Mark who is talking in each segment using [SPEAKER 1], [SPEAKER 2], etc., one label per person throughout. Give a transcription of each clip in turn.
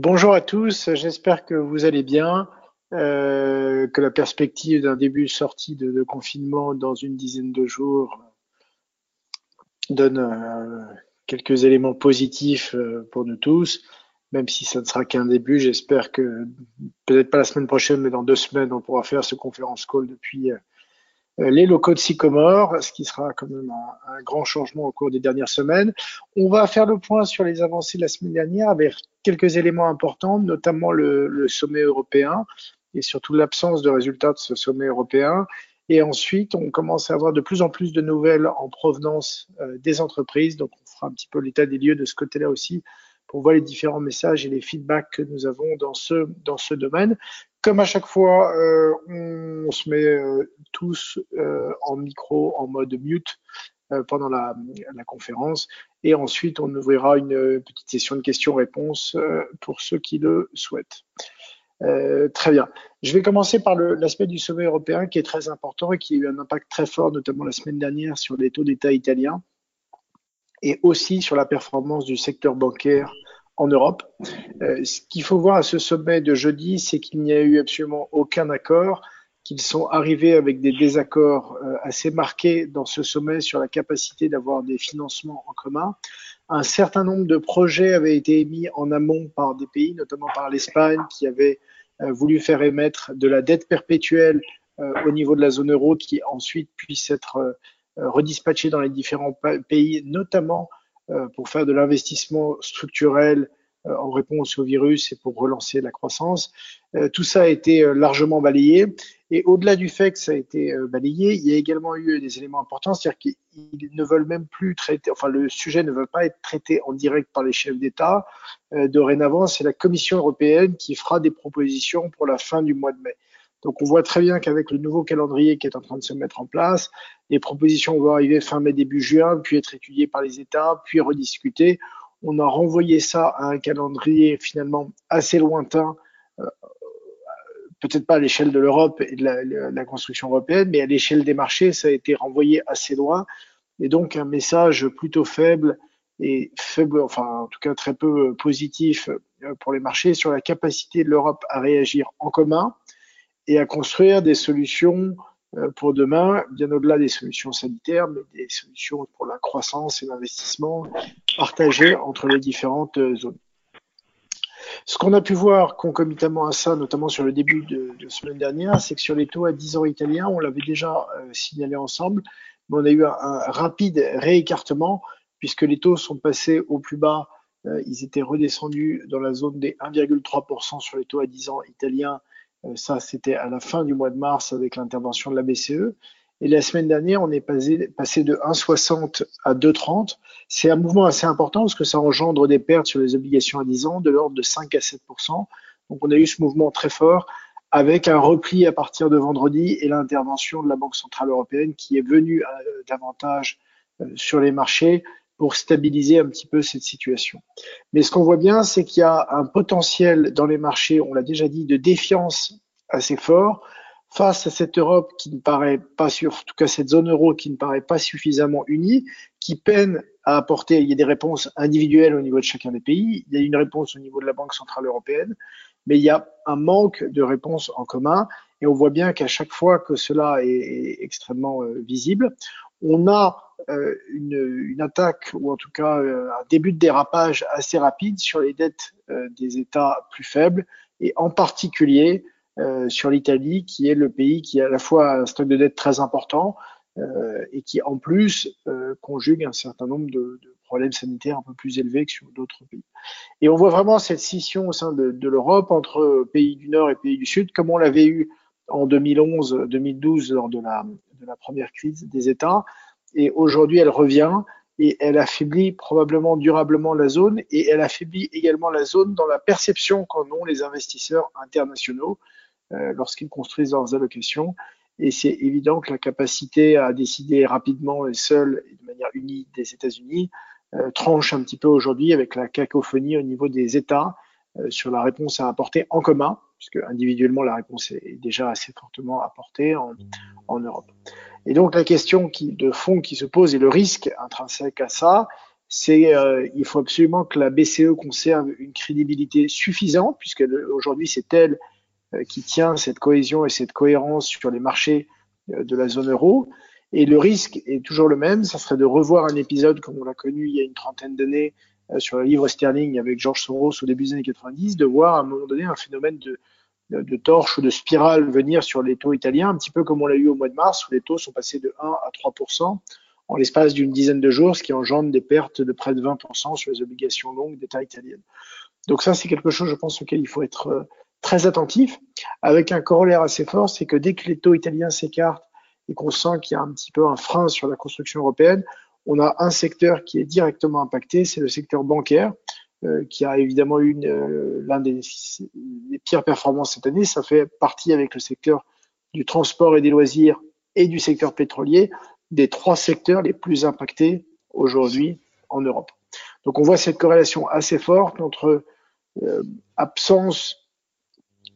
[SPEAKER 1] Bonjour à tous, j'espère que vous allez bien, euh, que la perspective d'un début de sortie de, confinement dans une dizaine de jours donne euh, quelques éléments positifs euh, pour nous tous, même si ça ne sera qu'un début. J'espère que peut-être pas la semaine prochaine, mais dans deux semaines, on pourra faire ce conférence call depuis les locaux de Sycomore, ce qui sera quand même un, grand changement au cours des dernières semaines. On va faire le point sur les avancées de la semaine dernière avec quelques éléments importants, notamment le, sommet européen et surtout l'absence de résultats de ce sommet européen. Et ensuite, on commence à avoir de plus en plus de nouvelles en provenance euh, des entreprises. Donc, on fera un petit peu l'état des lieux de ce côté-là aussi pour voir les différents messages et les feedbacks que nous avons dans ce, dans ce domaine. Comme à chaque fois, euh, on, se met euh, tous euh, en micro, en mode mute pendant la, la, conférence. Et ensuite, on ouvrira une petite session de questions-réponses pour ceux qui le souhaitent. très bien. Je vais commencer par l'aspect du sommet européen qui est très important et qui a eu un impact très fort, notamment la semaine dernière, sur les taux d'État italiens et aussi sur la performance du secteur bancaire en Europe. Euh, ce qu'il faut voir à ce sommet de jeudi, c'est qu'il n'y a eu absolument aucun accord, qu'ils sont arrivés avec des désaccords euh, assez marqués dans ce sommet sur la capacité d'avoir des financements en commun. Un certain nombre de projets avaient été émis en amont par des pays, notamment par l'Espagne, qui avait euh, voulu faire émettre de la dette perpétuelle au niveau de la zone euro, qui ensuite puisse être redispatchée dans les différents pays, notamment pour faire de l'investissement structurel euh, en réponse au virus et pour relancer la croissance. Euh, tout ça a été largement balayé. Et au-delà du fait que ça a été balayé, il y a également eu des éléments importants, c'est-à-dire qu'ils ne veulent même plus traiter, enfin le sujet ne veut pas être traité en direct par les chefs d'État. dorénavant, c'est la Commission européenne qui fera des propositions pour la fin du mois de mai. Donc on voit très bien qu'avec le nouveau calendrier qui est en train de se mettre en place, les propositions vont arriver fin mai, début juin, puis être étudiées par les États, puis rediscutées. On a renvoyé ça à un calendrier finalement assez lointain, euh, peut-être pas à l'échelle de l'Europe et de la, construction européenne, mais à l'échelle des marchés, ça a été renvoyé assez loin. Et donc un message plutôt faible et faible, enfin en tout cas très peu positif euh, pour les marchés sur la capacité de l'Europe à réagir en commun et à construire des solutions euh, pour demain, bien au-delà des solutions sanitaires, mais des solutions pour la croissance et l'investissement partagées entre les différentes euh, zones. Ce qu'on a pu voir concomitamment à ça, notamment sur le début de, de semaine dernière, c'est que sur les taux à 10 ans italiens, on l'avait déjà euh, signalé ensemble, mais on a eu un, rapide réécartement puisque les taux sont passés au plus bas. ils étaient redescendus dans la zone des 1,3% sur les taux à 10 ans italiens ça, c'était à la fin du mois de mars avec l'intervention de la BCE. Et la semaine dernière, on est passé, passé de 1,60 à 2,30. C'est un mouvement assez important parce que ça engendre des pertes sur les obligations à 10 ans de l'ordre de 5 à 7% Donc on a eu ce mouvement très fort avec un repli à partir de vendredi et l'intervention de la Banque centrale européenne qui est venue euh, davantage euh, sur les marchés pour stabiliser un petit peu cette situation. Mais ce qu'on voit bien, c'est qu'il y a un potentiel dans les marchés, on l'a déjà dit, de défiance assez fort face à cette Europe qui ne paraît pas sur, en tout cas cette zone euro qui ne paraît pas suffisamment unie, qui peine à apporter, il y a des réponses individuelles au niveau de chacun des pays, il y a une réponse au niveau de la Banque Centrale Européenne, mais il y a un manque de réponses en commun et on voit bien qu'à chaque fois que cela est, extrêmement euh, visible, on a une, une, attaque ou en tout cas euh, un début de dérapage assez rapide sur les dettes euh, des États plus faibles et en particulier sur l'Italie qui est le pays qui a à la fois un stock de dettes très important et qui en plus conjugue un certain nombre de, de, problèmes sanitaires un peu plus élevés que sur d'autres pays. Et on voit vraiment cette scission au sein de, de l'Europe entre pays du Nord et pays du Sud, comme on l'avait eu en 2011-2012 lors de la, de la première crise des États et aujourd'hui elle revient et elle affaiblit probablement durablement la zone et elle affaiblit également la zone dans la perception qu'en ont les investisseurs internationaux euh, lorsqu'ils construisent leurs allocations. Et c'est évident que la capacité à décider rapidement et seule et de manière unie des États-Unis euh, tranche un petit peu aujourd'hui avec la cacophonie au niveau des États euh, sur la réponse à apporter en commun, puisque individuellement la réponse est déjà assez fortement apportée en, en Europe. Et donc la question de fond qui se pose et le risque intrinsèque à ça, c'est euh, il faut absolument que la BCE conserve une crédibilité suffisante, puisque aujourd'hui c'est elle euh, qui tient cette cohésion et cette cohérence sur les marchés euh, de la zone euro. Et le risque est toujours le même, ça serait de revoir un épisode comme on l'a connu il y a une trentaine d'années sur le livre sterling avec George Soros au début des années 90, de voir à un moment donné un phénomène de, de torche ou de spirale venir sur les taux italiens, un petit peu comme on l'a eu au mois de mars, où les taux sont passés de 1 à 3 en l'espace d'une dizaine de jours, ce qui engendre des pertes de près de 20% sur les obligations longues d'État italiennes. Donc ça, c'est quelque chose, je pense, auquel il faut être euh, très attentif, avec un corollaire assez fort, c'est que dès que les taux italiens s'écartent et qu'on sent qu'il y a un petit peu un frein sur la construction européenne, on a un secteur qui est directement impacté, c'est le secteur bancaire, euh, qui a évidemment eu euh, l'un des, des, pires performances cette année. Ça fait partie avec le secteur du transport et des loisirs et du secteur pétrolier des trois secteurs les plus impactés aujourd'hui en Europe. Donc on voit cette corrélation assez forte entre euh, absence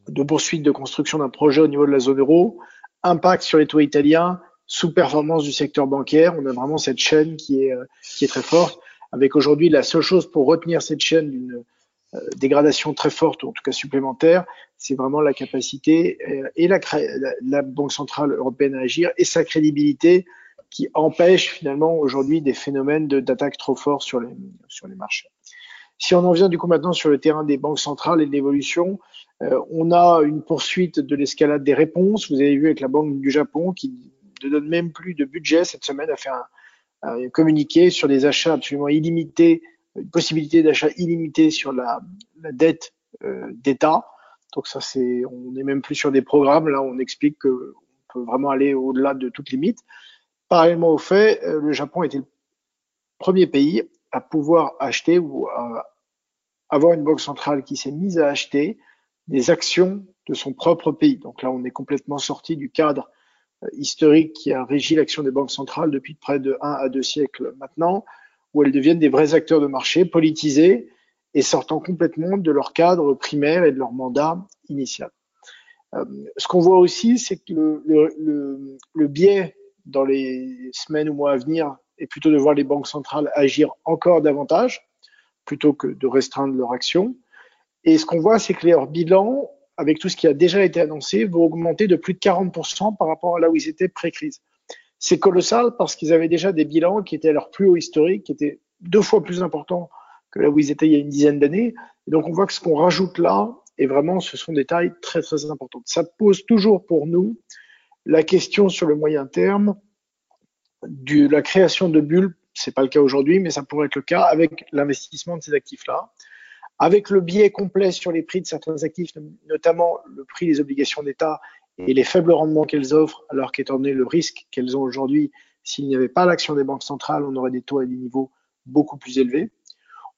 [SPEAKER 1] de poursuite de construction d'un projet au niveau de la zone euro, impact sur les taux italiens, sous-performance du secteur bancaire. On a vraiment cette chaîne qui est, euh, qui est très forte, avec aujourd'hui la seule chose pour retenir cette chaîne d'une euh, dégradation très forte, ou en tout cas supplémentaire, c'est vraiment la capacité et la, Banque Centrale Européenne à agir et sa crédibilité qui empêche finalement aujourd'hui des phénomènes d'attaque trop forts sur les, sur les marchés. Si on en vient du coup maintenant sur le terrain des banques centrales et de l'évolution, euh, on a une poursuite de l'escalade des réponses. Vous avez vu avec la Banque du Japon qui ne donne même plus de budget cette semaine, a fait un, un communiqué sur des achats absolument illimités, une possibilité d'achat illimité sur la, la dette euh, d'État. Donc ça, c'est, on n'est même plus sur des programmes. Là, on explique qu'on peut vraiment aller au-delà de toute limite. Parallèlement au fait, euh, le Japon était le premier pays à pouvoir acheter ou à avoir une banque centrale qui s'est mise à acheter des actions de son propre pays. Donc là, on est complètement sorti du cadre euh, historique qui a régi l'action des banques centrales depuis près de un à deux siècles maintenant, où elles deviennent des vrais acteurs de marché, politisés et sortant complètement de leur cadre primaire et de leur mandat initial. Euh, ce qu'on voit aussi, c'est que le, le, le biais dans les semaines ou mois à venir est plutôt de voir les banques centrales agir encore davantage plutôt que de restreindre leur action. Et ce qu'on voit, c'est que leur bilan, avec tout ce qui a déjà été annoncé, vont augmenter de plus de 40% par rapport à là où ils étaient pré-crise. C'est colossal parce qu'ils avaient déjà des bilans qui étaient à leur plus haut historique, qui étaient deux fois plus importants que là où ils étaient il y a une dizaine d'années. Donc on voit que ce qu'on rajoute là, et vraiment, ce sont des tailles très très importantes. Ça pose toujours pour nous la question sur le moyen terme de la création de bulles, c'est pas le cas aujourd'hui, mais ça pourrait être le cas avec l'investissement de ces actifs-là, avec le biais complet sur les prix de certains actifs, notamment le prix des obligations d'État et les faibles rendements qu'elles offrent, alors qu'étant donné le risque qu'elles ont aujourd'hui, s'il n'y avait pas l'action des banques centrales, on aurait des taux à des niveaux beaucoup plus élevés.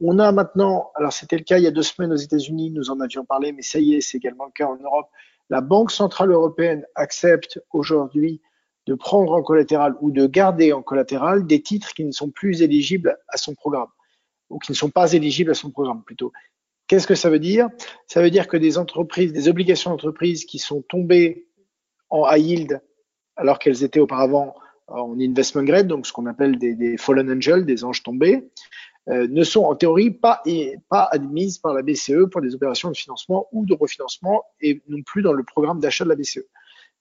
[SPEAKER 1] On a maintenant, alors c'était le cas il y a deux semaines aux États-Unis, nous en avions parlé, mais ça y est, c'est également le cas en Europe, la Banque centrale européenne accepte aujourd'hui de prendre en collatéral ou de garder en collatéral des titres qui ne sont plus éligibles à son programme ou qui ne sont pas éligibles à son programme plutôt. Qu'est-ce que ça veut dire? Ça veut dire que des entreprises, des obligations d'entreprise qui sont tombées en high yield alors qu'elles étaient auparavant en investment grade, donc ce qu'on appelle des, fallen angels, des anges tombés, euh, ne sont en théorie pas, pas admises par la BCE pour des opérations de financement ou de refinancement et non plus dans le programme d'achat de la BCE.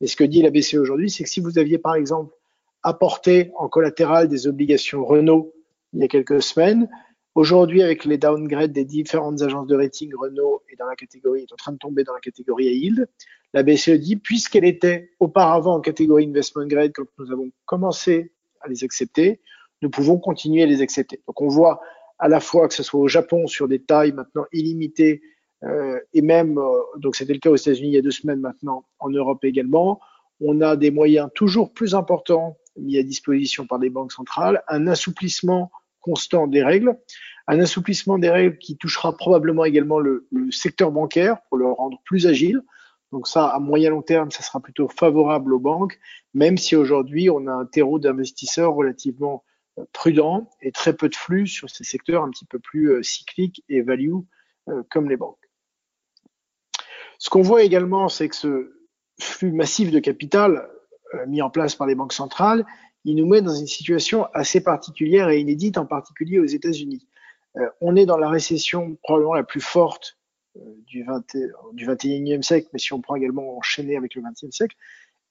[SPEAKER 1] Et ce que dit la BCE aujourd'hui, c'est que si vous aviez par exemple apporté en collatéral des obligations Renault il y a quelques semaines, aujourd'hui avec les downgrades des différentes agences de rating, Renault est dans la catégorie, est en train de tomber dans la catégorie yield. La BCE dit, puisqu'elle était auparavant en catégorie investment grade quand nous avons commencé à les accepter, nous pouvons continuer à les accepter. Donc on voit à la fois que ce soit au Japon sur des tailles maintenant illimitées euh, et même, euh, donc c'était le cas aux États-Unis il y a deux semaines maintenant, en Europe également, on a des moyens toujours plus importants mis à disposition par les banques centrales, un assouplissement constant des règles, un assouplissement des règles qui touchera probablement également le, secteur bancaire pour le rendre plus agile. Donc ça, à moyen long terme, ça sera plutôt favorable aux banques, même si aujourd'hui on a un terreau d'investisseurs relativement prudent et très peu de flux sur ces secteurs un petit peu plus euh, cycliques et value euh, comme les banques. Ce qu'on voit également, c'est que ce flux massif de capital euh, mis en place par les banques centrales, il nous met dans une situation assez particulière et inédite, en particulier aux États-Unis. Euh, on est dans la récession probablement la plus forte euh, du, 20, du 21e siècle, mais si on prend également enchaîné avec le 20e siècle.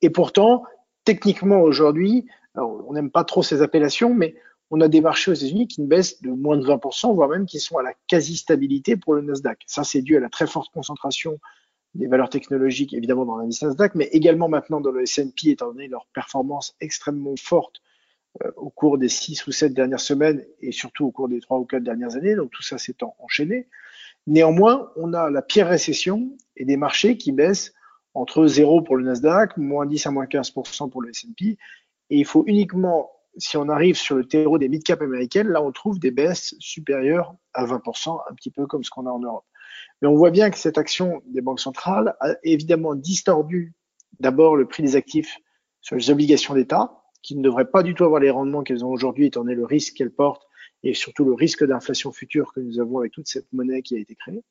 [SPEAKER 1] Et pourtant, techniquement aujourd'hui, on n'aime pas trop ces appellations, mais on a des marchés aux États-Unis qui ne baissent de moins de 20%, voire même qui sont à la quasi-stabilité pour le Nasdaq. Ça, c'est dû à la très forte concentration des valeurs technologiques, évidemment, dans l'indice Nasdaq, mais également maintenant dans le S&P, étant donné leur performance extrêmement forte euh, au cours des six ou sept dernières semaines et surtout au cours des trois ou quatre dernières années. Donc tout ça s'est enchaîné. Néanmoins, on a la pire récession et des marchés qui baissent entre 0 pour le Nasdaq, moins 10 à moins 15% pour le S&P. Et il faut uniquement, si on arrive sur le terreau des mid-cap américaines, là on trouve des baisses supérieures à 20%, un petit peu comme ce qu'on a en Europe. Mais on voit bien que cette action des banques centrales a évidemment distordu d'abord le prix des actifs sur les obligations d'État, qui ne devraient pas du tout avoir les rendements qu'elles ont aujourd'hui, étant donné le risque qu'elles portent et surtout le risque d'inflation future que nous avons avec toute cette monnaie qui a été créée.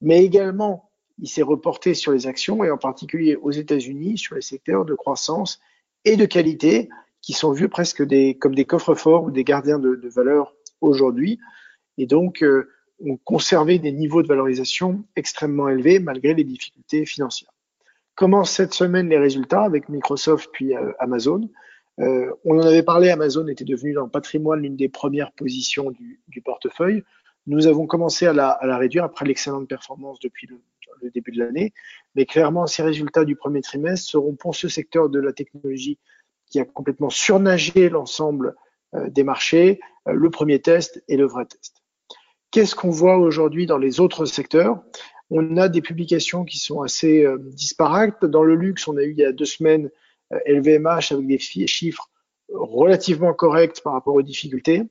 [SPEAKER 1] Mais également, il s'est reporté sur les actions et en particulier aux États-Unis sur les secteurs de croissance et de qualité qui sont vus presque comme des coffres-forts ou des gardiens de, de valeur aujourd'hui. Et donc, euh, ont conservé des niveaux de valorisation extrêmement élevés malgré les difficultés financières. Comment cette semaine les résultats avec Microsoft puis euh, Amazon? Euh, on en avait parlé, Amazon était devenu dans le patrimoine l'une des premières positions du, portefeuille. Nous avons commencé à la, réduire après l'excellente performance depuis le, début de l'année. Mais clairement, ces résultats du premier trimestre seront pour ce secteur de la technologie qui a complètement surnagé l'ensemble euh, des marchés, le premier test et le vrai test. Qu'est-ce qu'on voit aujourd'hui dans les autres secteurs? On a des publications qui sont assez disparates. Dans le luxe, on a eu il y a deux semaines LVMH avec des chiffres relativement corrects par rapport aux difficultés.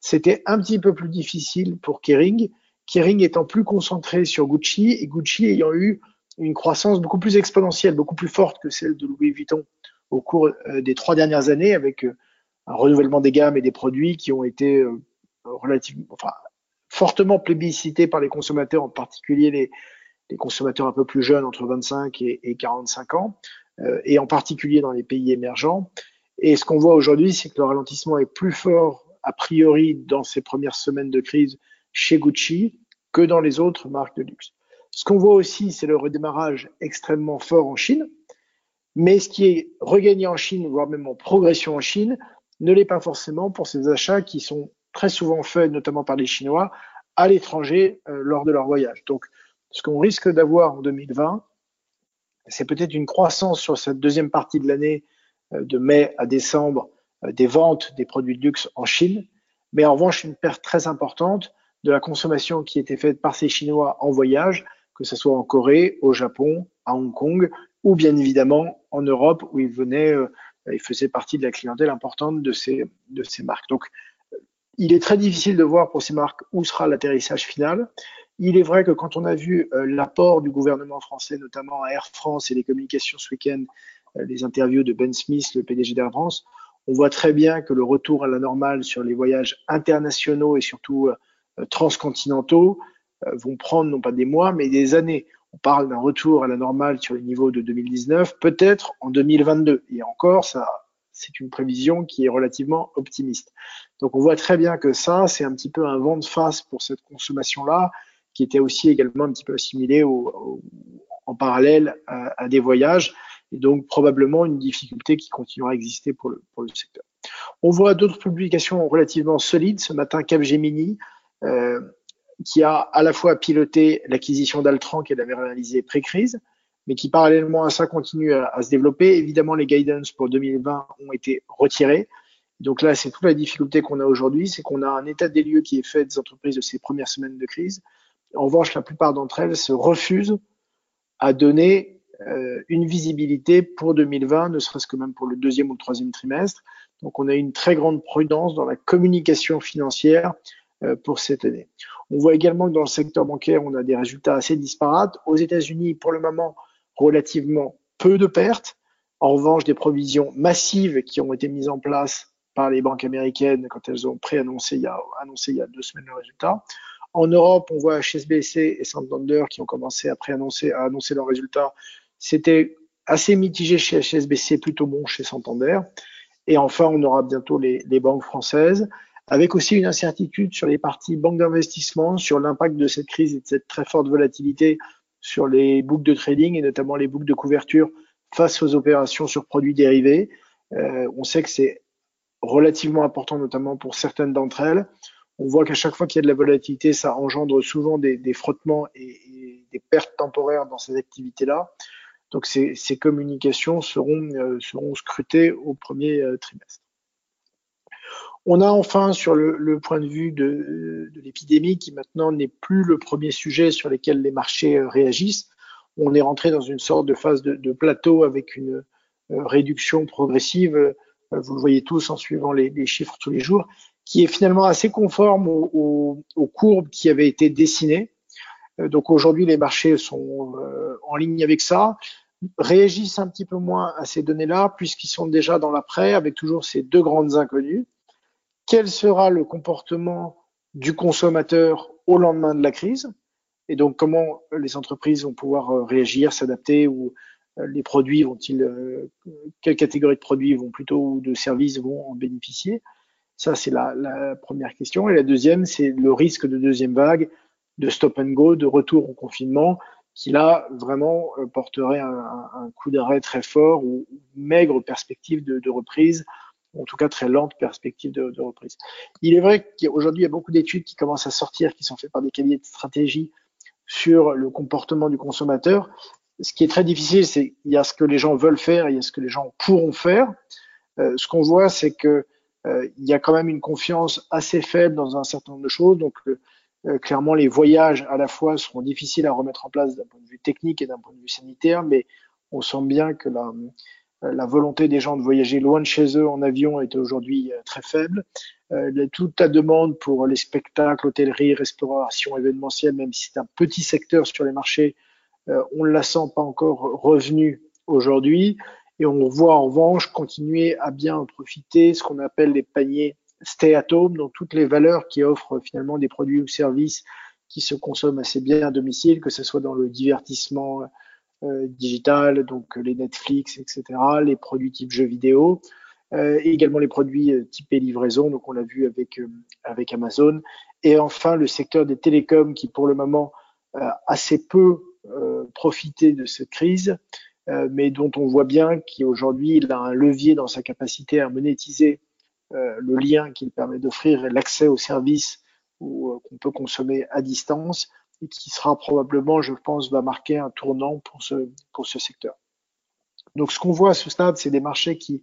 [SPEAKER 1] C'était un petit peu plus difficile pour Kering. Kering étant plus concentré sur Gucci et Gucci ayant eu une croissance beaucoup plus exponentielle, beaucoup plus forte que celle de Louis Vuitton au cours euh, des trois dernières années avec euh, un renouvellement des gammes et des produits qui ont été euh, relativement, enfin, fortement plébiscités par les consommateurs, en particulier les, consommateurs un peu plus jeunes entre 25 et, et 45 ans. Euh, et en particulier dans les pays émergents. Et ce qu'on voit aujourd'hui, c'est que le ralentissement est plus fort a priori dans ces premières semaines de crise chez Gucci que dans les autres marques de luxe. Ce qu'on voit aussi, c'est le redémarrage extrêmement fort en Chine, mais ce qui est regagné en Chine, voire même en progression en Chine, ne l'est pas forcément pour ces achats qui sont très souvent faits, notamment par les Chinois, à l'étranger euh, lors de leur voyage. Donc, ce qu'on risque d'avoir en 2020, c'est peut-être une croissance sur cette deuxième partie de l'année, euh, de mai à décembre, euh, des ventes des produits de luxe en Chine, mais en revanche une perte très importante de la consommation qui était faite par ces Chinois en voyage, que ce soit en Corée, au Japon, à Hong Kong, ou bien évidemment en Europe où ils venaient, ils faisaient partie de la clientèle importante de ces, de ces marques. Donc, il est très difficile de voir pour ces marques où sera l'atterrissage final. Il est vrai que quand on a vu euh, l'apport du gouvernement français, notamment à Air France et les communications ce week-end, euh, les interviews de Ben Smith, le PDG d'Air France, on voit très bien que le retour à la normale sur les voyages internationaux et surtout euh, transcontinentaux vont prendre non pas des mois, mais des années. On parle d'un retour à la normale sur les niveaux de 2019, peut-être en 2022. Et encore, ça, c'est une prévision qui est relativement optimiste. Donc on voit très bien que ça, c'est un petit peu un vent de face pour cette consommation-là qui était aussi également un petit peu assimilé au, en parallèle à, des voyages, et donc probablement une difficulté qui continuera à exister pour le, secteur. On voit d'autres publications relativement solides. Ce matin, Capgemini, euh, qui a à la fois piloté l'acquisition d'Altran qu'elle avait réalisée pré-crise, mais qui parallèlement à ça continue à, à, se développer. Évidemment, les guidance pour 2020 ont été retirés. Donc là, c'est toute la difficulté qu'on a aujourd'hui, c'est qu'on a un état des lieux qui est fait des entreprises de ces premières semaines de crise, en revanche, la plupart d'entre elles se refusent à donner euh, une visibilité pour 2020, ne serait-ce que même pour le deuxième ou le troisième trimestre. Donc, on a une très grande prudence dans la communication financière euh, pour cette année. On voit également que dans le secteur bancaire, on a des résultats assez disparates. Aux États-Unis, pour le moment, relativement peu de pertes. En revanche, des provisions massives qui ont été mises en place par les banques américaines quand elles ont préannoncé il y a, annoncé il y a deux semaines le résultat. En Europe, on voit HSBC et Santander qui ont commencé à préannoncer, à annoncer leurs résultats. C'était assez mitigé chez HSBC, plutôt bon chez Santander. Et enfin, on aura bientôt les, banques françaises, avec aussi une incertitude sur les parties banques d'investissement, sur l'impact de cette crise et de cette très forte volatilité sur les boucles de trading et notamment les boucles de couverture face aux opérations sur produits dérivés. Euh, on sait que c'est relativement important, notamment pour certaines d'entre elles. On voit qu'à chaque fois qu'il y a de la volatilité, ça engendre souvent des, frottements et, des pertes temporaires dans ces activités-là. Donc ces, communications seront, euh, seront scrutées au premier euh, trimestre. On a enfin sur le, point de vue de, l'épidémie, qui maintenant n'est plus le premier sujet sur lequel les marchés euh, réagissent, on est rentré dans une sorte de phase de, plateau avec une réduction progressive, vous le voyez tous en suivant les, chiffres tous les jours, qui est finalement assez conforme aux, aux, courbes qui avaient été dessinées. donc aujourd'hui, les marchés sont en ligne avec ça réagissent un petit peu moins à ces données-là, puisqu'ils sont déjà dans l'après, avec toujours ces deux grandes inconnues quel sera le comportement du consommateur au lendemain de la crise? Et donc comment les entreprises vont pouvoir euh, réagir, s'adapter ou euh, les produits vont-ils, euh, quelle catégorie de produits vont plutôt ou de services vont en bénéficier? Ça, c'est la, la, première question. Et la deuxième, c'est le risque de deuxième vague, de stop and go, de retour au confinement, qui là vraiment porterait un, un coup d'arrêt très fort ou maigre perspective de, de reprise en tout cas très lente perspective de, de reprise. Il est vrai qu'aujourd'hui, il y a beaucoup d'études qui commencent à sortir, qui sont faites par des cabinets de stratégie sur le comportement du consommateur. Ce qui est très difficile, c'est il y a ce que les gens veulent faire, et il y a ce que les gens pourront faire. Euh, ce qu'on voit, c'est que euh, il y a quand même une confiance assez faible dans un certain nombre de choses. Donc, euh, euh clairement, les voyages à la fois seront difficiles à remettre en place d'un point de vue technique et d'un point de vue sanitaire, mais on sent bien que la, euh, la volonté des gens de voyager loin de chez eux en avion est aujourd'hui euh, très faible. Euh, toute la demande pour les spectacles, hôtellerie, restauration, événementielle, même si c'est un petit secteur sur les marchés, on ne la sent pas encore revenu aujourd'hui. Et on voit en revanche continuer à bien profiter ce qu'on appelle les paniers stay at home, donc toutes les valeurs qui offrent finalement des produits ou services qui se consomment assez bien à domicile, que ce soit dans le divertissement, euh, digital, donc les Netflix, etc., les produits type jeux vidéo, euh, et également les produits euh, typés livraison, donc on l'a vu avec, avec Amazon, et enfin le secteur des télécoms qui pour le moment assez peu profité de cette crise, mais dont on voit bien qu'aujourd'hui il a un levier dans sa capacité à monétiser le lien qu'il permet d'offrir l'accès aux services qu'on peut consommer à distance et qui sera probablement, je pense, va marquer un tournant pour ce, secteur. Donc ce qu'on voit à ce stade, c'est des marchés qui,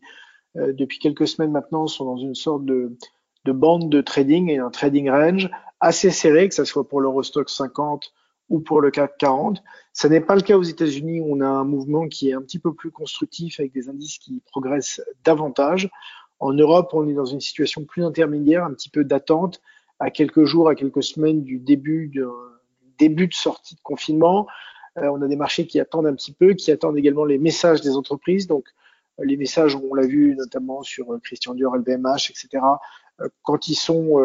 [SPEAKER 1] euh, depuis quelques semaines maintenant, sont dans une sorte de, de bande de trading et un trading range assez serré, que ce soit pour l'Eurostock 50 ou pour le CAC 40. Ce n'est pas le cas aux États-Unis où on a un mouvement qui est un petit peu plus constructif avec des indices qui progressent davantage. En Europe, on est dans une situation plus intermédiaire, un petit peu d'attente, à quelques jours, à quelques semaines du début de, début de sortie de confinement. Euh, on a des marchés qui attendent un petit peu, qui attendent également les messages des entreprises. Donc, euh, les messages, on l'a vu notamment sur euh, Christian Dior, LVMH, etc. Quand ils sont,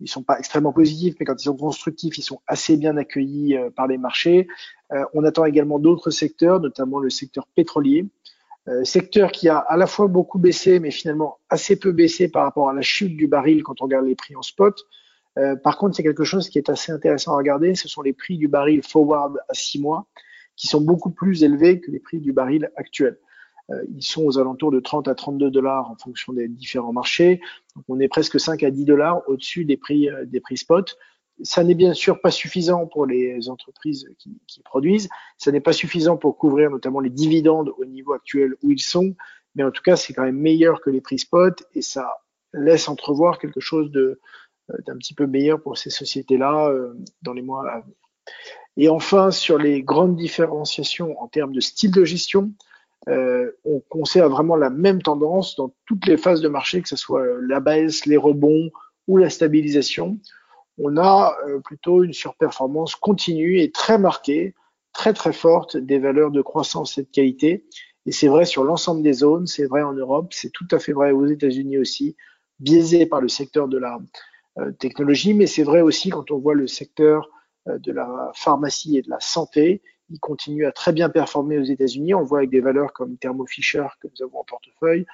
[SPEAKER 1] ils sont pas extrêmement positifs, mais quand ils sont constructifs, ils sont assez bien accueillis par les marchés. On attend également d'autres secteurs, notamment le secteur pétrolier. secteur qui a à la fois beaucoup baissé, mais finalement assez peu baissé par rapport à la chute du baril quand on regarde les prix en spot. Euh, par contre, a quelque chose qui est assez intéressant à regarder, ce sont les prix du baril forward à 6 mois, qui sont beaucoup plus élevés que les prix du baril actuel. Euh, ils sont aux alentours de 30 à 32 dollars en fonction des différents marchés. Donc, on est presque 5 à 10 dollars au-dessus des prix, euh, des prix spot. Ça n'est bien sûr pas suffisant pour les entreprises qui, qui produisent. Ça n'est pas suffisant pour couvrir notamment les dividendes au niveau actuel où ils sont. Mais en tout cas, c'est quand même meilleur que les prix spot et ça laisse entrevoir quelque chose de, euh, d'un petit peu meilleur pour ces sociétés-là euh, dans les mois à venir. Et enfin, sur les grandes différenciations en termes de style de gestion, euh, on conserve vraiment la même tendance dans toutes les phases de marché, que ce soit la baisse, les rebonds ou la stabilisation. On a plutôt une surperformance continue et très marquée, très très forte des valeurs de croissance et de qualité. Et c'est vrai sur l'ensemble des zones, c'est vrai en Europe, c'est tout à fait vrai aux États-Unis aussi, biaisé par le secteur de la, euh, technologie, mais c'est vrai aussi quand on voit le secteur euh, de la pharmacie et de la santé, il continue à très bien performer aux États-Unis. On voit avec des valeurs comme Thermo Fisher que nous avons en portefeuille,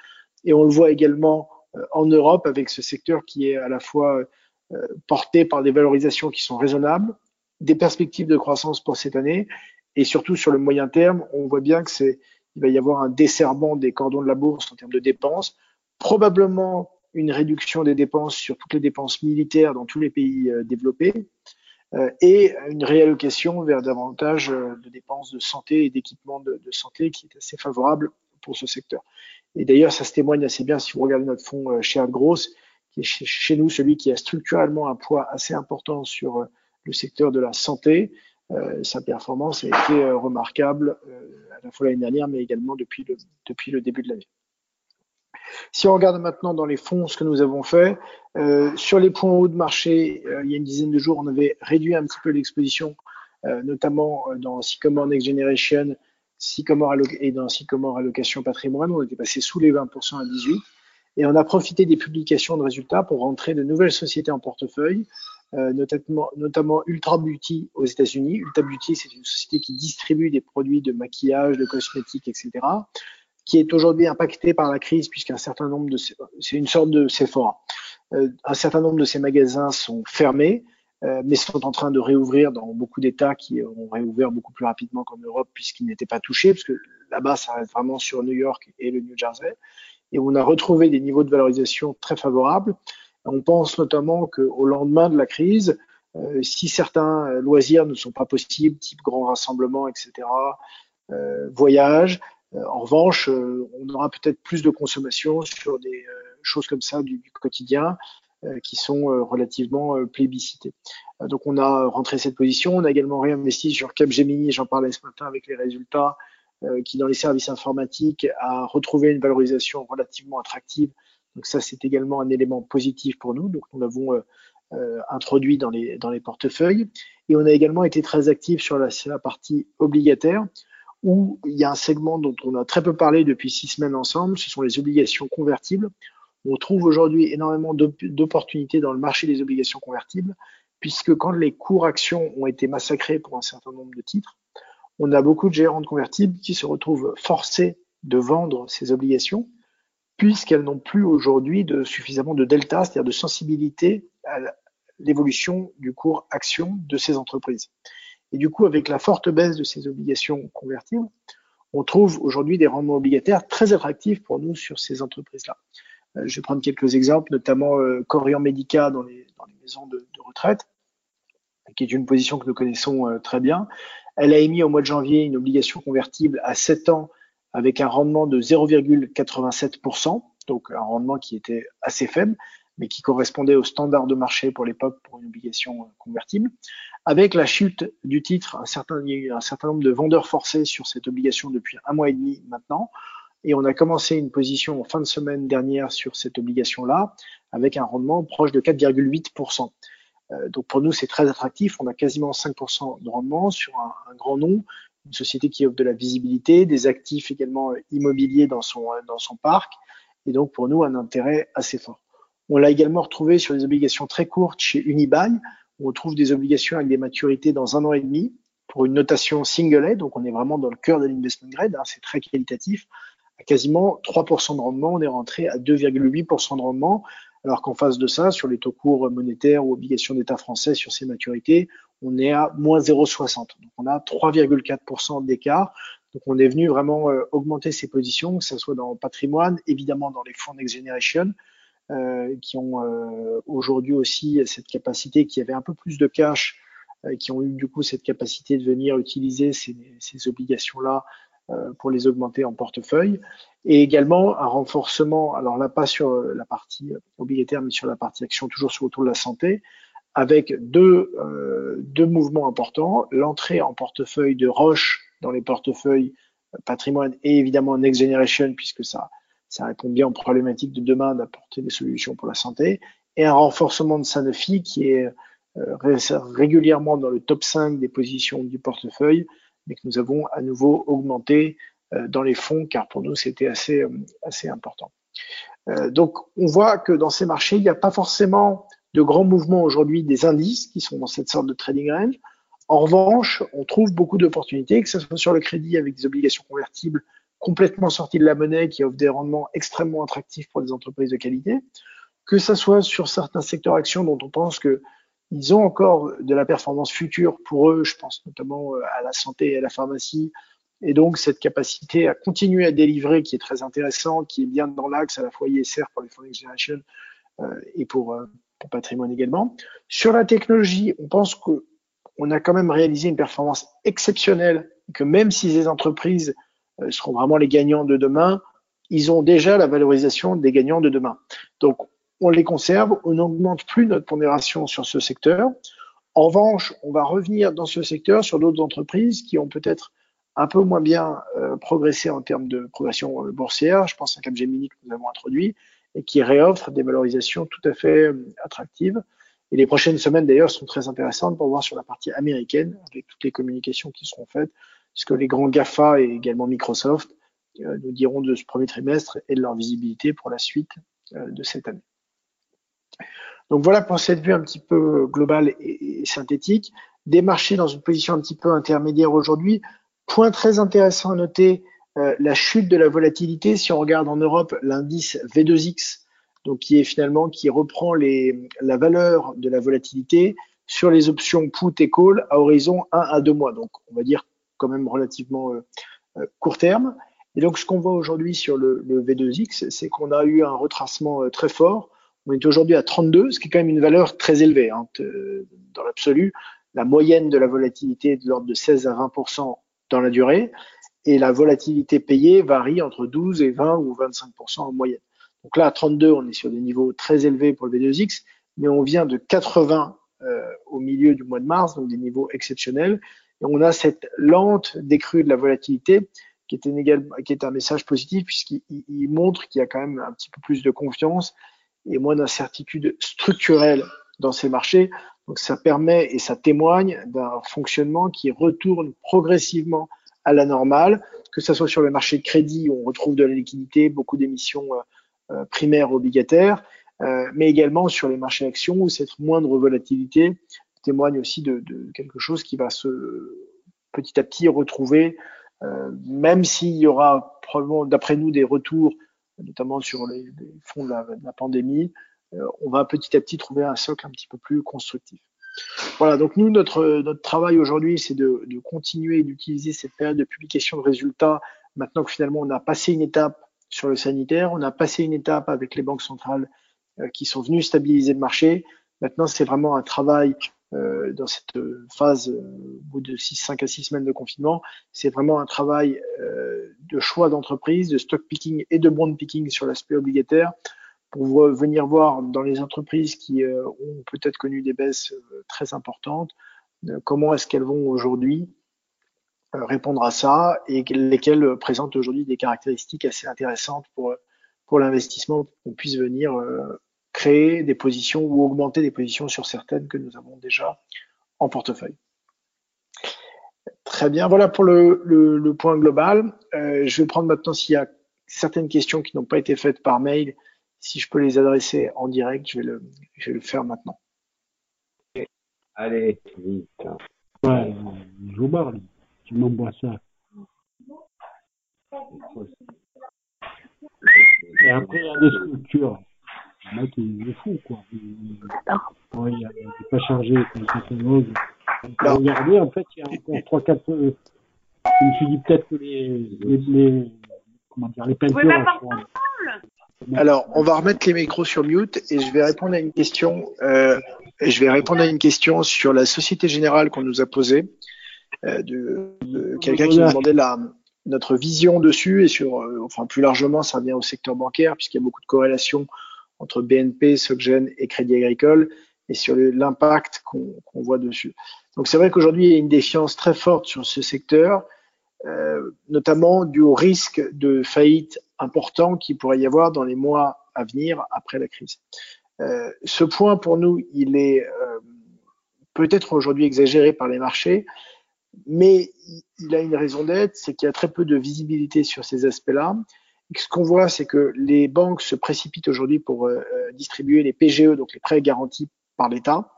[SPEAKER 1] Et on le voit également en Europe avec ce secteur qui est à la fois porté par des valorisations qui sont raisonnables, des perspectives de croissance pour cette année, et surtout sur le moyen terme, on voit bien que c'est il va y avoir un desserrement des cordons de la bourse en termes de dépenses, probablement une réduction des dépenses sur toutes les dépenses militaires dans tous les pays développés, euh, et une réallocation vers davantage euh, de dépenses de santé et d'équipements de, santé qui est assez favorable pour ce secteur. Et d'ailleurs, ça se témoigne assez bien si vous regardez notre fonds euh, Share Gross, qui est chez, nous celui qui a structurellement un poids assez important sur le secteur de la santé. sa performance a été remarquable à la fois l'année dernière, mais également depuis le, depuis le début de l'année. Si on regarde maintenant dans les fonds ce que nous avons fait, euh, sur les points hauts de marché, euh, il y a une dizaine de jours, on avait réduit un petit peu l'exposition, euh, notamment dans Sycomore Next Generation Sycomore et dans Sycomore Allocation Patrimoine. On était passé sous les 20% à 18%. Et on a profité des publications de résultats pour rentrer de nouvelles sociétés en portefeuille, notamment, notamment Ultra Beauty aux États-Unis. Ultra Beauty, c'est une société qui distribue des produits de maquillage, de cosmétiques, etc qui est aujourd'hui impacté par la crise puisqu'un certain nombre de c'est une sorte de Sephora. Euh, un certain nombre de ces magasins sont fermés, euh, mais sont en train de réouvrir dans beaucoup d'États qui ont réouvert beaucoup plus rapidement qu'en Europe puisqu'ils n'étaient pas touchés, parce que là-bas ça reste vraiment sur New York et le New Jersey, et on a retrouvé des niveaux de valorisation très favorables. On pense notamment qu'au lendemain de la crise, euh, si certains loisirs ne sont pas possibles, type grand rassemblement, etc., voyage, en revanche, euh, on aura peut-être plus de consommation sur des euh, choses comme ça du, quotidien qui sont relativement plébiscitées. Donc on a rentré cette position, on a également réinvesti sur Capgemini, j'en parlais ce matin avec les résultats, qui dans les services informatiques a retrouvé une valorisation relativement attractive. Donc ça c'est également un élément positif pour nous. Donc nous l'avons introduit dans les, portefeuilles. Et on a également été très actif sur la partie obligataire où il y a un segment dont on a très peu parlé depuis six semaines ensemble, ce sont les obligations convertibles. On trouve aujourd'hui énormément d'opportunités dans le marché des obligations convertibles, puisque quand les cours actions ont été massacrés pour un certain nombre de titres, on a beaucoup de gérants de convertibles qui se retrouvent forcés de vendre ces obligations, puisqu'elles n'ont plus aujourd'hui suffisamment de delta, c'est-à-dire de sensibilité à l'évolution du cours action de ces entreprises. Et du coup, avec la forte baisse de ces obligations convertibles, on trouve aujourd'hui des rendements obligataires très attractifs pour nous sur ces entreprises-là. Euh, je vais prendre quelques exemples, notamment euh, Corian Medica dans les, maisons de, de, retraite, qui est une position que nous connaissons euh, très bien. Elle a émis au mois de janvier une obligation convertible à 7 ans avec un rendement de 0,87%, donc un rendement qui était assez faible, mais qui correspondait au standard de marché pour l'époque pour une obligation convertible. Avec la chute du titre, un certain, il y a eu un certain nombre de vendeurs forcés sur cette obligation depuis un mois et demi maintenant. Et on a commencé une position en fin de semaine dernière sur cette obligation-là, avec un rendement proche de 4,8%. Euh, donc pour nous, c'est très attractif. On a quasiment 5% de rendement sur un, grand nom, une société qui offre de la visibilité, des actifs également immobiliers dans son, dans son parc. Et donc pour nous, un intérêt assez fort. On l'a également retrouvé sur des obligations très courtes chez Unibail, on trouve des obligations avec des maturités dans un an et demi pour une notation single A, donc on est vraiment dans le cœur de l'investment grade, hein, c'est très qualitatif. À quasiment 3% de rendement, on est rentré à 2,8% de rendement, alors qu'en face de ça, sur les taux courts monétaires ou obligations d'État français sur ces maturités, on est à moins 0,60. Donc on a 3,4% d'écart. Donc on est venu vraiment euh, augmenter ses positions, que ce soit dans le patrimoine, évidemment dans les fonds Next Generation, qui ont euh, aujourd'hui aussi cette capacité, qui avaient un peu plus de cash, euh, qui ont eu du coup cette capacité de venir utiliser ces, obligations-là pour les augmenter en portefeuille. Et également un renforcement, alors là pas sur la partie obligataire, mais sur la partie action, toujours sur autour de la santé, avec deux, euh, deux mouvements importants. L'entrée en portefeuille de Roche dans les portefeuilles patrimoine et évidemment Next Generation, puisque ça, ça répond bien aux problématiques de demain d'apporter des solutions pour la santé, et un renforcement de Sanofi qui est euh, régulièrement dans le top 5 des positions du portefeuille, mais que nous avons à nouveau augmenté euh, dans les fonds, car pour nous, c'était assez, euh, assez important. donc, on voit que dans ces marchés, il n'y a pas forcément de grands mouvements aujourd'hui des indices qui sont dans cette sorte de trading range. En revanche, on trouve beaucoup d'opportunités, que ce soit sur le crédit avec des obligations convertibles complètement sortis de la monnaie, qui offrent des rendements extrêmement attractifs pour des entreprises de qualité, que ça soit sur certains secteurs actions dont on pense que ils ont encore de la performance future pour eux, je pense notamment euh, à la santé et à la pharmacie, et donc cette capacité à continuer à délivrer qui est très intéressant, qui est bien dans l'axe à la fois ISR pour les Next Generation euh, et pour, euh, pour patrimoine également. Sur la technologie, on pense qu'on a quand même réalisé une performance exceptionnelle, que même si les entreprises seront vraiment les gagnants de demain, ils ont déjà la valorisation des gagnants de demain. Donc on les conserve, on n'augmente plus notre pondération sur ce secteur. En revanche, on va revenir dans ce secteur sur d'autres entreprises qui ont peut-être un peu moins bien euh, progressé en termes de progression euh, boursière. Je pense à Capgemini que nous avons introduit et qui réoffre des valorisations tout à fait euh, attractives. Et les prochaines semaines d'ailleurs sont très intéressantes pour voir sur la partie américaine avec toutes les communications qui seront faites, ce que les grands GAFA et également Microsoft nous diront de ce premier trimestre et de leur visibilité pour la suite de cette année. Donc voilà pour cette vue un petit peu globale et, synthétique. Des marchés dans une position un petit peu intermédiaire aujourd'hui. Point très intéressant à noter, euh, la chute de la volatilité. Si on regarde en Europe l'indice V2X, donc qui est finalement qui reprend les, la valeur de la volatilité sur les options put et call à horizon 1 à 2 mois. Donc on va dire quand même relativement euh, euh, court terme. Et donc ce qu'on voit aujourd'hui sur le, le V2X, c'est qu'on a eu un retracement très fort on est aujourd'hui à 32, ce qui est quand même une valeur très élevée. Hein, dans l'absolu, la moyenne de la volatilité est de l'ordre de 16 à 20% dans la durée, et la volatilité payée varie entre 12 et 20 ou 25 en moyenne. Donc là, à 32, on est sur des niveaux très élevés pour le V2X, mais on vient de 80 euh, au milieu du mois de mars, donc des niveaux exceptionnels. On a cette lente décrue de la volatilité qui est, un, qui est un message positif puisqu'il montre qu'il y a quand même un petit peu plus de confiance et moins d'incertitude structurelle dans ces marchés. Donc ça permet et ça témoigne d'un fonctionnement qui retourne progressivement à la normale, que ce soit sur le marché de crédit où on retrouve de la liquidité, beaucoup d'émissions euh, euh, primaires obligataires, euh, mais également sur les marchés actions où cette moindre volatilité témoigne aussi de, quelque chose qui va se petit à petit retrouver, même s'il y aura probablement, d'après nous, des retours notamment sur les, fonds de la, pandémie, euh, on va petit à petit trouver un socle un petit peu plus constructif. Voilà, donc nous, notre, travail aujourd'hui, c'est de, de, continuer d'utiliser cette période de publication de résultats, maintenant que finalement on a passé une étape sur le sanitaire, on a passé une étape avec les banques centrales euh, qui sont venues stabiliser le marché. Maintenant, c'est vraiment un travail euh, dans cette phase euh, au bout de 6, 5 à 6 semaines de confinement. C'est vraiment un travail euh, de choix d'entreprise, de stock picking et de bond picking sur l'aspect obligataire pour venir voir dans les entreprises qui ont peut-être connu des baisses très importantes, comment est-ce qu'elles vont aujourd'hui répondre à ça et lesquelles présentent aujourd'hui des caractéristiques assez intéressantes pour, pour l'investissement, qu'on puisse venir créer des positions ou augmenter des positions sur certaines que nous avons déjà en portefeuille. Très bien, voilà pour le, point global. Euh, je vais prendre maintenant s'il y a certaines questions qui n'ont pas été faites par mail, si je peux les adresser en direct, je vais le, je vais le faire maintenant.
[SPEAKER 2] Allez, vite.
[SPEAKER 3] Ouais, je tu m'envoies ça. Et après, il y a des structures le mec il est fou quoi. Il, ouais, il n'est pas chargé comme catalogue. Regardez, en fait, il y a encore 3-4. Euh, je me suis dit peut-être que les, les, les, comment dire, les peintures.
[SPEAKER 1] Alors, on va remettre les micros sur mute et je vais répondre à une question. Euh, je vais répondre à une question sur la Société Générale qu'on nous a posée, euh, de, de quelqu'un qui nous demandait la, notre vision dessus et sur, euh, enfin plus largement, ça revient au secteur bancaire puisqu'il y a beaucoup de corrélations entre BNP, Soggen et Crédit Agricole et sur l'impact qu'on voit dessus. Donc c'est vrai qu'aujourd'hui, il y a une défiance très forte sur ce secteur, euh, notamment dû au risque de faillite important qu'il pourrait y avoir dans les mois à venir après la crise. Euh, ce point, pour nous, il est euh, peut-être aujourd'hui exagéré par les marchés, mais il a une raison d'être, c'est qu'il y a très peu de visibilité sur ces aspects-là ce qu'on voit, c'est que les banques se précipitent aujourd'hui pour euh, euh, distribuer les PGE, donc les prêts garantis par l'État,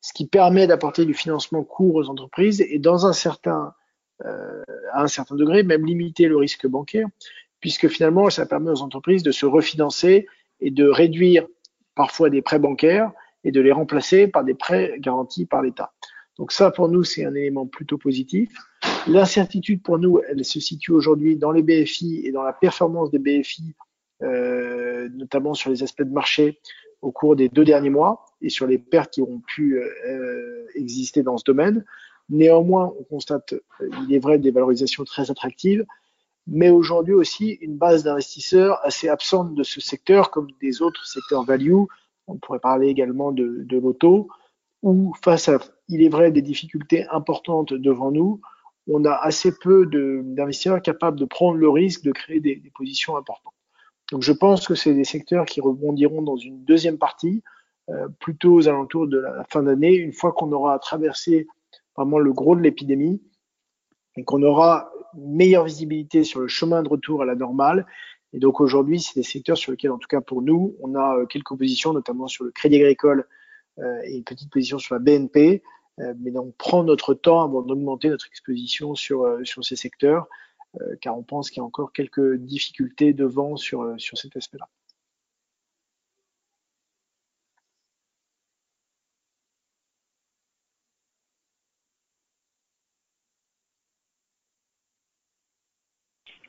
[SPEAKER 1] ce qui permet d'apporter du financement court aux entreprises. Et dans un certain à un certain degré, même limiter le risque bancaire, puisque finalement, ça permet aux entreprises de se refinancer et de réduire parfois des prêts bancaires et de les remplacer par des prêts garantis par l'État. Donc ça, pour nous, c'est un élément plutôt positif. L'incertitude pour nous, elle se situe aujourd'hui dans les BFI et dans la performance des BFI, euh, notamment sur les aspects de marché au cours des deux derniers mois et sur les pertes qui ont pu euh, exister dans ce domaine. Néanmoins, on constate, euh, il est vrai, des valorisations très attractives, mais aujourd'hui aussi une base d'investisseurs assez absente de ce secteur, comme des autres secteurs value. On pourrait parler également de, de l'auto, où face à, il est vrai, des difficultés importantes devant nous, on a assez peu d'investisseurs capables de prendre le risque de créer des, positions importantes. Donc je pense que c'est des secteurs qui rebondiront dans une deuxième partie, euh, plutôt aux alentours de la fin d'année, une fois qu'on aura traversé vraiment le gros de l'épidémie et qu'on aura une meilleure visibilité sur le chemin de retour à la normale. Et donc aujourd'hui, c'est des secteurs sur lesquels, en tout cas pour nous, on a euh, quelques positions, notamment sur le crédit agricole euh, et une petite position sur la BNP. Euh, mais on prend notre temps avant d'augmenter notre exposition sur, euh, sur ces secteurs, euh, car on pense qu'il y a encore quelques difficultés devant sur, sur cet aspect-là.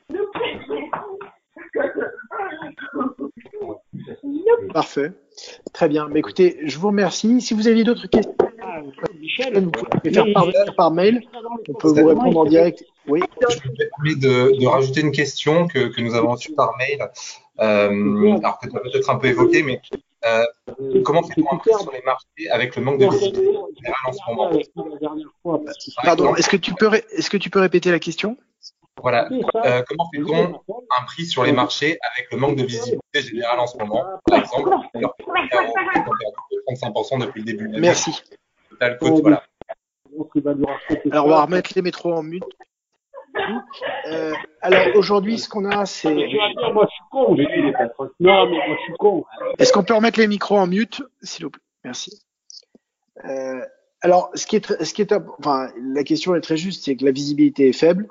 [SPEAKER 1] Parfait. Très bien. Mais écoutez, je vous remercie. Si vous avez d'autres questions, Michel, vous pouvez faire par mail. On peut vous répondre en direct. Oui.
[SPEAKER 2] Je me permets de, de, rajouter une question que, que nous avons reçue par mail, euh, alors que tu as peut-être un peu évoqué, mais euh, comment fait-on entrer sur les marchés avec le manque de visibilité en ce moment?
[SPEAKER 1] Pardon, est-ce que, tu peux, est-ce que tu peux répéter la question?
[SPEAKER 2] Voilà. Euh, comment fait-on un prix sur les marchés avec le manque de visibilité générale en ce moment Par exemple, alors, 35% depuis le début de l'année.
[SPEAKER 1] Merci.
[SPEAKER 2] voilà.
[SPEAKER 1] Alors, on va remettre les métros en mute. Euh, alors aujourd'hui, ce qu'on a, c'est.
[SPEAKER 3] Moi, je suis con. Non, mais moi, je suis con.
[SPEAKER 1] Est-ce qu'on peut remettre les micros en mute, s'il vous plaît? Merci. Euh, alors, ce qui est, ce qui est, enfin, la question est très juste, c'est que la visibilité est faible.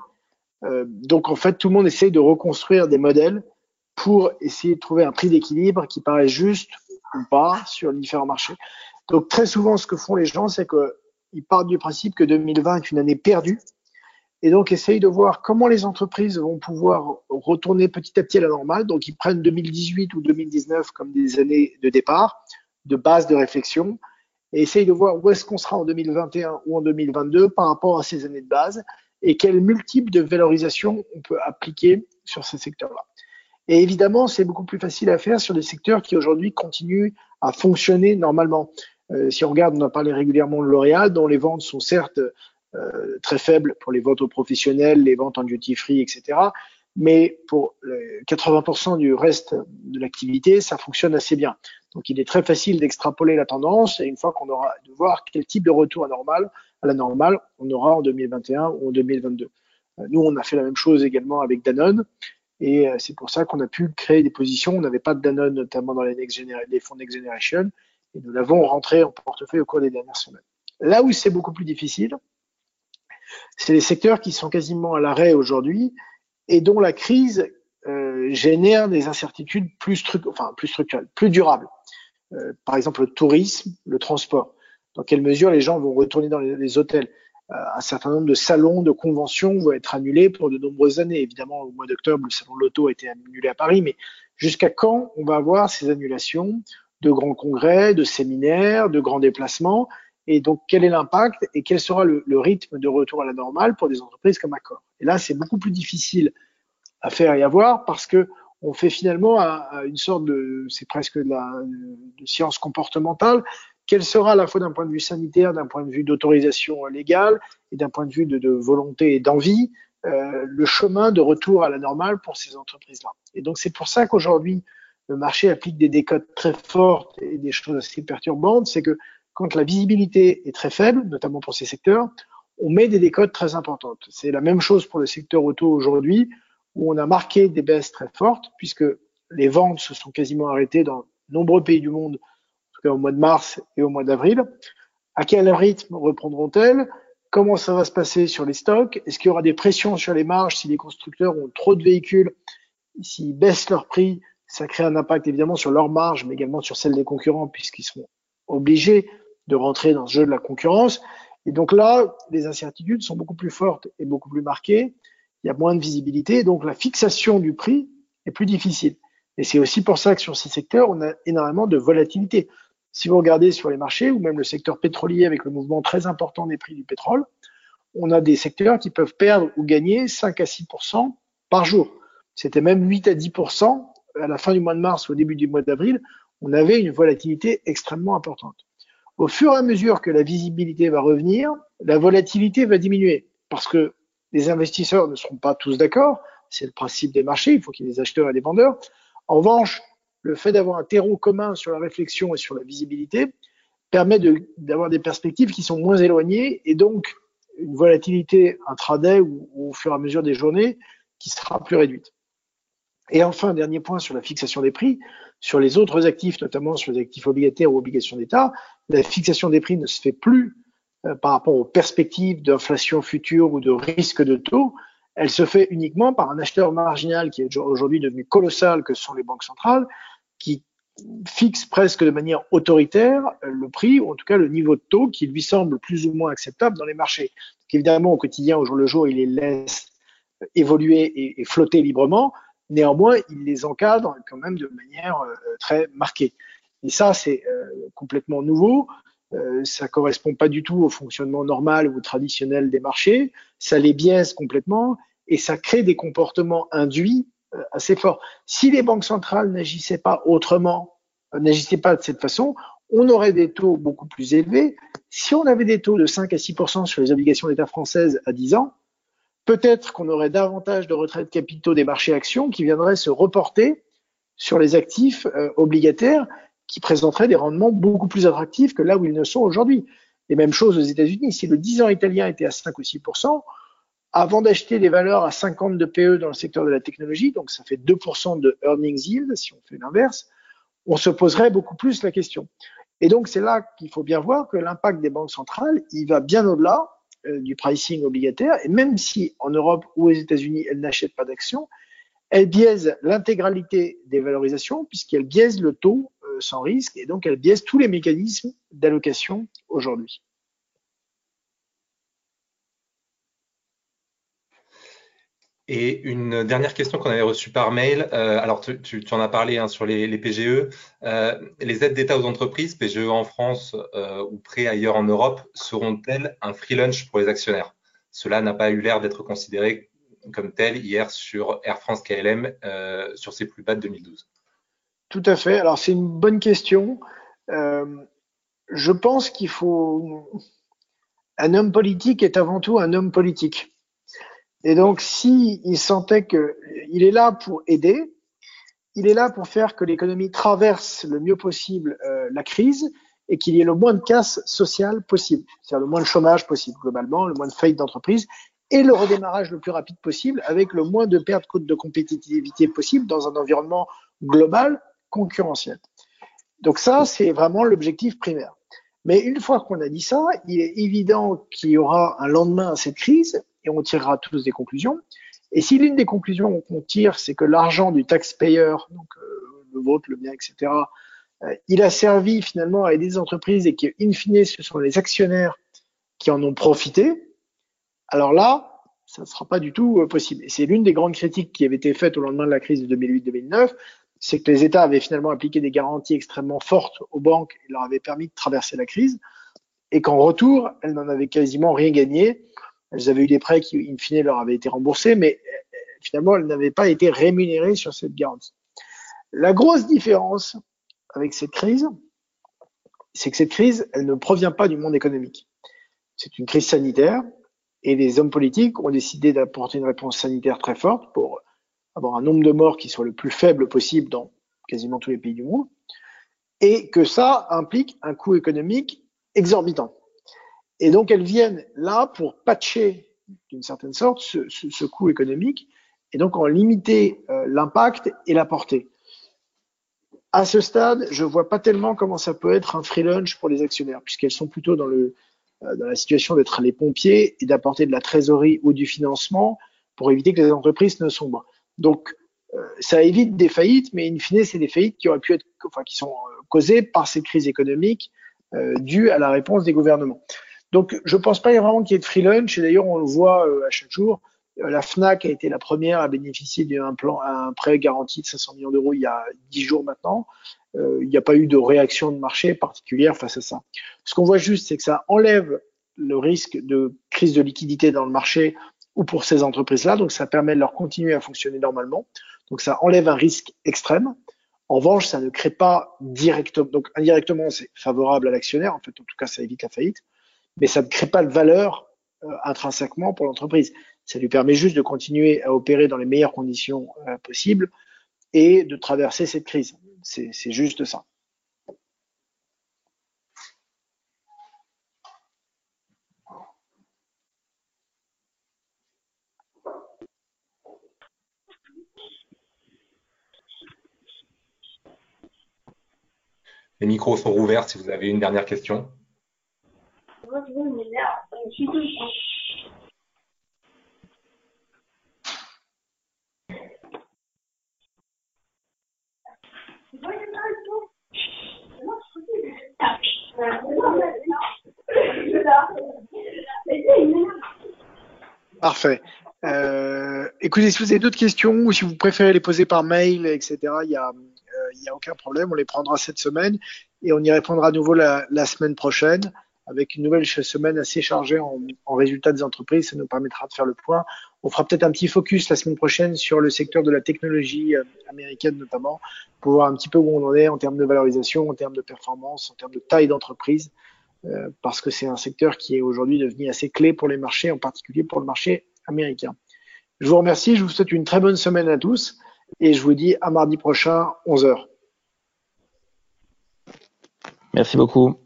[SPEAKER 1] Euh, donc en fait, tout le monde essaye de reconstruire des modèles pour essayer de trouver un prix d'équilibre qui paraît juste ou pas sur les différents marchés. Donc très souvent, ce que font les gens, c'est qu'ils partent du principe que 2020 est une année perdue et donc essayent de voir comment les entreprises vont pouvoir retourner petit à petit à la normale. Donc ils prennent 2018 ou 2019 comme des années de départ, de base de réflexion, et essayent de voir où est-ce qu'on sera en 2021 ou en 2022 par rapport à ces années de base et quel multiple de valorisation on peut appliquer sur ces secteurs-là. Et évidemment, c'est beaucoup plus facile à faire sur des secteurs qui aujourd'hui continuent à fonctionner normalement. Euh, si on regarde, on a parlé régulièrement de L'Oréal, dont les ventes sont certes euh, très faibles pour les ventes aux professionnels, les ventes en duty free, etc. Mais pour 80% du reste de l'activité, ça fonctionne assez bien. Donc, il est très facile d'extrapoler la tendance et une fois qu'on aura de voir quel type de retour à normal à la normale, on aura en 2021 ou en 2022. Euh, nous, on a fait la même chose également avec Danone. Et euh, c'est pour ça qu'on a pu créer des positions. On n'avait pas de Danone, notamment dans les, next les fonds Next Generation. Et nous l'avons rentré en portefeuille au cours des dernières semaines. Là où c'est beaucoup plus difficile, c'est les secteurs qui sont quasiment à l'arrêt aujourd'hui et dont la crise euh, génère des incertitudes plus, enfin, plus structurelles, plus durables. Euh, par exemple, le tourisme, le transport dans quelle mesure les gens vont retourner dans les, hôtels? Euh, un certain nombre de salons, de conventions vont être annulés pour de nombreuses années. Évidemment, au mois d'octobre, le salon de l'auto a été annulé à Paris, mais jusqu'à quand on va avoir ces annulations de grands congrès, de séminaires, de grands déplacements? Et donc, quel est l'impact et quel sera le, rythme de retour à la normale pour des entreprises comme Accor? Et là, c'est beaucoup plus difficile à faire et à voir parce que on fait finalement une sorte de, c'est presque de la science comportementale, quel sera à la fois d'un point de vue sanitaire, d'un point de vue d'autorisation légale et d'un point de vue de, de volonté et d'envie, euh, le chemin de retour à la normale pour ces entreprises-là. Et donc c'est pour ça qu'aujourd'hui, le marché applique des décotes très fortes et des choses assez perturbantes, c'est que quand la visibilité est très faible, notamment pour ces secteurs, on met des décotes très importantes. C'est la même chose pour le secteur auto aujourd'hui, où on a marqué des baisses très fortes, puisque les ventes se sont quasiment arrêtées dans nombreux pays du monde au mois de mars et au mois d'avril. À quel rythme reprendront-elles? Comment ça va se passer sur les stocks? Est-ce qu'il y aura des pressions sur les marges si les constructeurs ont trop de véhicules S'ils baissent leur prix, ça crée un impact évidemment sur leur marge, mais également sur celle des concurrents, puisqu'ils seront obligés de rentrer dans ce jeu de la concurrence. Et donc là, les incertitudes sont beaucoup plus fortes et beaucoup plus marquées. Il y a moins de visibilité, donc la fixation du prix est plus difficile. Et c'est aussi pour ça que sur ces secteurs, on a énormément de volatilité. Si vous regardez sur les marchés, ou même le secteur pétrolier avec le mouvement très important des prix du pétrole, on a des secteurs qui peuvent perdre ou gagner 5 à 6% par jour. C'était même 8 à 10% à la fin du mois de mars ou au début du mois d'avril. On avait une volatilité extrêmement importante. Au fur et à mesure que la visibilité va revenir, la volatilité va diminuer parce que les investisseurs ne seront pas tous d'accord. C'est le principe des marchés. Il faut qu'il y ait des acheteurs et des vendeurs. En revanche, le fait d'avoir un terreau commun sur la réflexion et sur la visibilité permet d'avoir des perspectives qui sont moins éloignées et donc une volatilité intraday ou, au fur et à mesure des journées qui sera plus réduite. Et enfin, dernier point sur la fixation des prix, sur les autres actifs, notamment sur les actifs obligataires ou obligations d'État, la fixation des prix ne se fait plus euh, par rapport aux perspectives d'inflation future ou de risque de taux. Elle se fait uniquement par un acheteur marginal qui est aujourd'hui devenu colossal, que sont les banques centrales, qui fixe presque de manière autoritaire euh, le prix, ou en tout cas le niveau de taux qui lui semble plus ou moins acceptable dans les marchés. Évidemment, au quotidien, au jour le jour, il les laisse évoluer et, et flotter librement, Néanmoins, il les encadre quand même de manière euh, très marquée. Et ça, c'est euh, complètement nouveau. Euh, ça correspond pas du tout au fonctionnement normal ou traditionnel des marchés. Ça les biaise complètement et ça crée des comportements induits assez forts. Si les banques centrales n'agissaient pas autrement, n'agissaient pas de cette façon, on aurait des taux beaucoup plus élevés. Si on avait des taux de 5 à 6% sur les obligations d'État françaises à 10 ans, peut-être qu'on aurait davantage de retraits de capitaux des marchés actions qui viendraient se reporter sur les actifs euh, obligataires qui présenteraient des rendements beaucoup plus attractifs que là où ils ne sont aujourd'hui. Et même chose aux États-Unis. Si le 10 ans italien était à 5 ou 6 avant d'acheter des valeurs à 50 de PE dans le secteur de la technologie, donc ça fait 2% de earnings yield si on fait l'inverse, on se poserait beaucoup plus la question. Et donc c'est là qu'il faut bien voir que l'impact des banques centrales, il va bien au-delà euh, du pricing obligataire. Et même si en Europe ou aux États-Unis, elle n'achète pas d'actions, elle biaise l'intégralité des valorisations puisqu'elle biaise le taux euh, sans risque et donc elle biaise tous les mécanismes d'allocation aujourd'hui.
[SPEAKER 2] Et une dernière question qu'on avait reçue par mail. Euh, alors, tu, en as parlé hein, sur les, PGE. Euh, les aides d'État aux entreprises, PGE en France euh, ou prêts ailleurs en Europe, seront-elles un free lunch pour les actionnaires? Cela n'a pas eu l'air d'être considéré comme tel hier sur Air France KLM sur ses plus bas de 2012.
[SPEAKER 1] Tout à fait. Alors, c'est une bonne question. je pense qu'il faut. Un homme politique est avant tout un homme politique. Et donc, si il sentait qu'il est là pour aider, il est là pour faire que l'économie traverse le mieux possible euh, la crise et qu'il y ait le moins de casse sociale possible, c'est-à-dire le moins de chômage possible globalement, le moins de faillites d'entreprise et le redémarrage le plus rapide possible avec le moins de pertes de compétitivité possible dans un environnement global concurrentiel. Donc ça, c'est vraiment l'objectif primaire. Mais une fois qu'on a dit ça, il est évident qu'il y aura un lendemain à cette crise et on tirera tous des conclusions. Et si l'une des conclusions qu'on tire, c'est que l'argent du taxpayer, donc euh, le vôtre, le mien, etc., euh, il a servi finalement à aider des entreprises et qu'in fine, ce sont les actionnaires qui en ont profité, alors là, ça ne sera pas du tout euh, possible. Et c'est l'une des grandes critiques qui avait été faite au lendemain de la crise de 2008-2009, c'est que les États avaient finalement appliqué des garanties extrêmement fortes aux banques et leur avaient permis de traverser la crise, et qu'en retour, elles n'en avaient quasiment rien gagné elles avaient eu des prêts qui, in fine, leur avaient été remboursés, mais euh, finalement, elles n'avaient pas été rémunérées sur cette garantie. La grosse différence avec cette crise, c'est que cette crise, elle ne provient pas du monde économique. C'est une crise sanitaire et les hommes politiques ont décidé d'apporter une réponse sanitaire très forte pour avoir un nombre de morts qui soit le plus faible possible dans quasiment tous les pays du monde et que ça implique un coût économique exorbitant. Et donc, elles viennent là pour patcher, d'une certaine sorte, ce, coût économique et donc en limiter euh, l'impact et la portée. À ce stade, je vois pas tellement comment ça peut être un free lunch pour les actionnaires, puisqu'elles sont plutôt dans le dans la situation d'être les pompiers et d'apporter de la trésorerie ou du financement pour éviter que les entreprises ne sombrent. Donc, ça évite des faillites, mais in fine, c'est des faillites qui auraient pu être, enfin, qui sont causées par cette crise économique due à la réponse des gouvernements. Donc, je ne pense pas vraiment qu'il y ait de free lunch. Et d'ailleurs, on le voit à chaque jour. La FNAC a été la première à bénéficier d'un plan, un prêt garanti de 500 millions d'euros il y a 10 jours maintenant. Euh, il n'y a pas eu de réaction de marché particulière face à ça. Ce qu'on voit juste, c'est que ça enlève le risque de crise de liquidité dans le marché ou pour ces entreprises-là. Donc, ça permet de leur continuer à fonctionner normalement. Donc, ça enlève un risque extrême. En revanche, ça ne crée pas directement, donc indirectement, c'est favorable à l'actionnaire. En fait, en tout cas, ça évite la faillite, mais ça ne crée pas de valeur euh, intrinsèquement pour l'entreprise. Ça lui permet juste de continuer à opérer dans les meilleures conditions euh, possibles et de traverser cette crise. C'est juste ça.
[SPEAKER 2] Les micros sont rouverts si vous avez une dernière question.
[SPEAKER 1] Euh, écoutez, si vous avez d'autres questions ou si vous préférez les poser par mail, etc., il n'y a, euh, a aucun problème. On les prendra cette semaine et on y répondra à nouveau la, semaine prochaine avec une nouvelle semaine assez chargée en, en, résultats des entreprises. Ça nous permettra de faire le point. On fera peut-être un petit focus la semaine prochaine sur le secteur de la technologie euh, américaine notamment, pour voir un petit peu où on en est en termes de valorisation, en termes de performance, en termes de taille d'entreprise. Euh, parce que c'est un secteur qui est aujourd'hui devenu assez clé pour les marchés, en particulier pour le marché Je vous remercie, je vous souhaite une très bonne semaine à tous et je vous dis à mardi prochain, 11h.
[SPEAKER 4] Merci beaucoup.